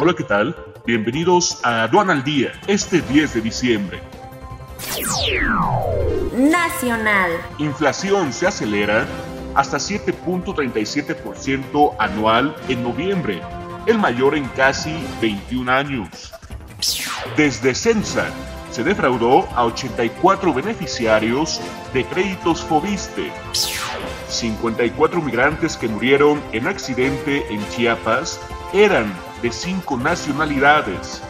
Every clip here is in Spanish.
Hola, ¿qué tal? Bienvenidos a Aduana al Día, este 10 de diciembre. Nacional. Inflación se acelera hasta 7.37% anual en noviembre, el mayor en casi 21 años. Desde Censa, se defraudó a 84 beneficiarios de créditos Fobiste. 54 migrantes que murieron en accidente en Chiapas eran de cinco nacionalidades.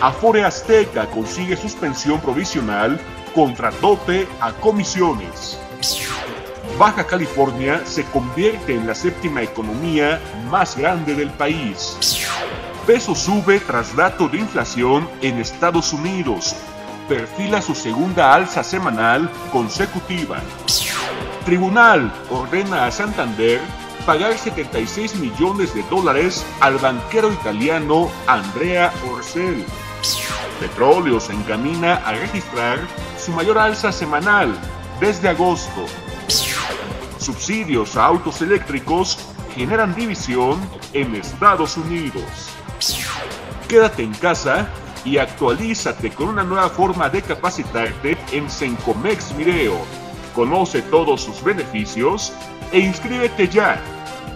Afore Azteca consigue suspensión provisional contra tope a comisiones. Baja California se convierte en la séptima economía más grande del país. Peso sube tras dato de inflación en Estados Unidos. Perfila su segunda alza semanal consecutiva. Tribunal ordena a Santander pagar 76 millones de dólares al banquero italiano Andrea Orcel. Petróleo se encamina a registrar su mayor alza semanal desde agosto. Subsidios a autos eléctricos generan división en Estados Unidos. Quédate en casa y actualízate con una nueva forma de capacitarte en Sencomex Mireo. Conoce todos sus beneficios e inscríbete ya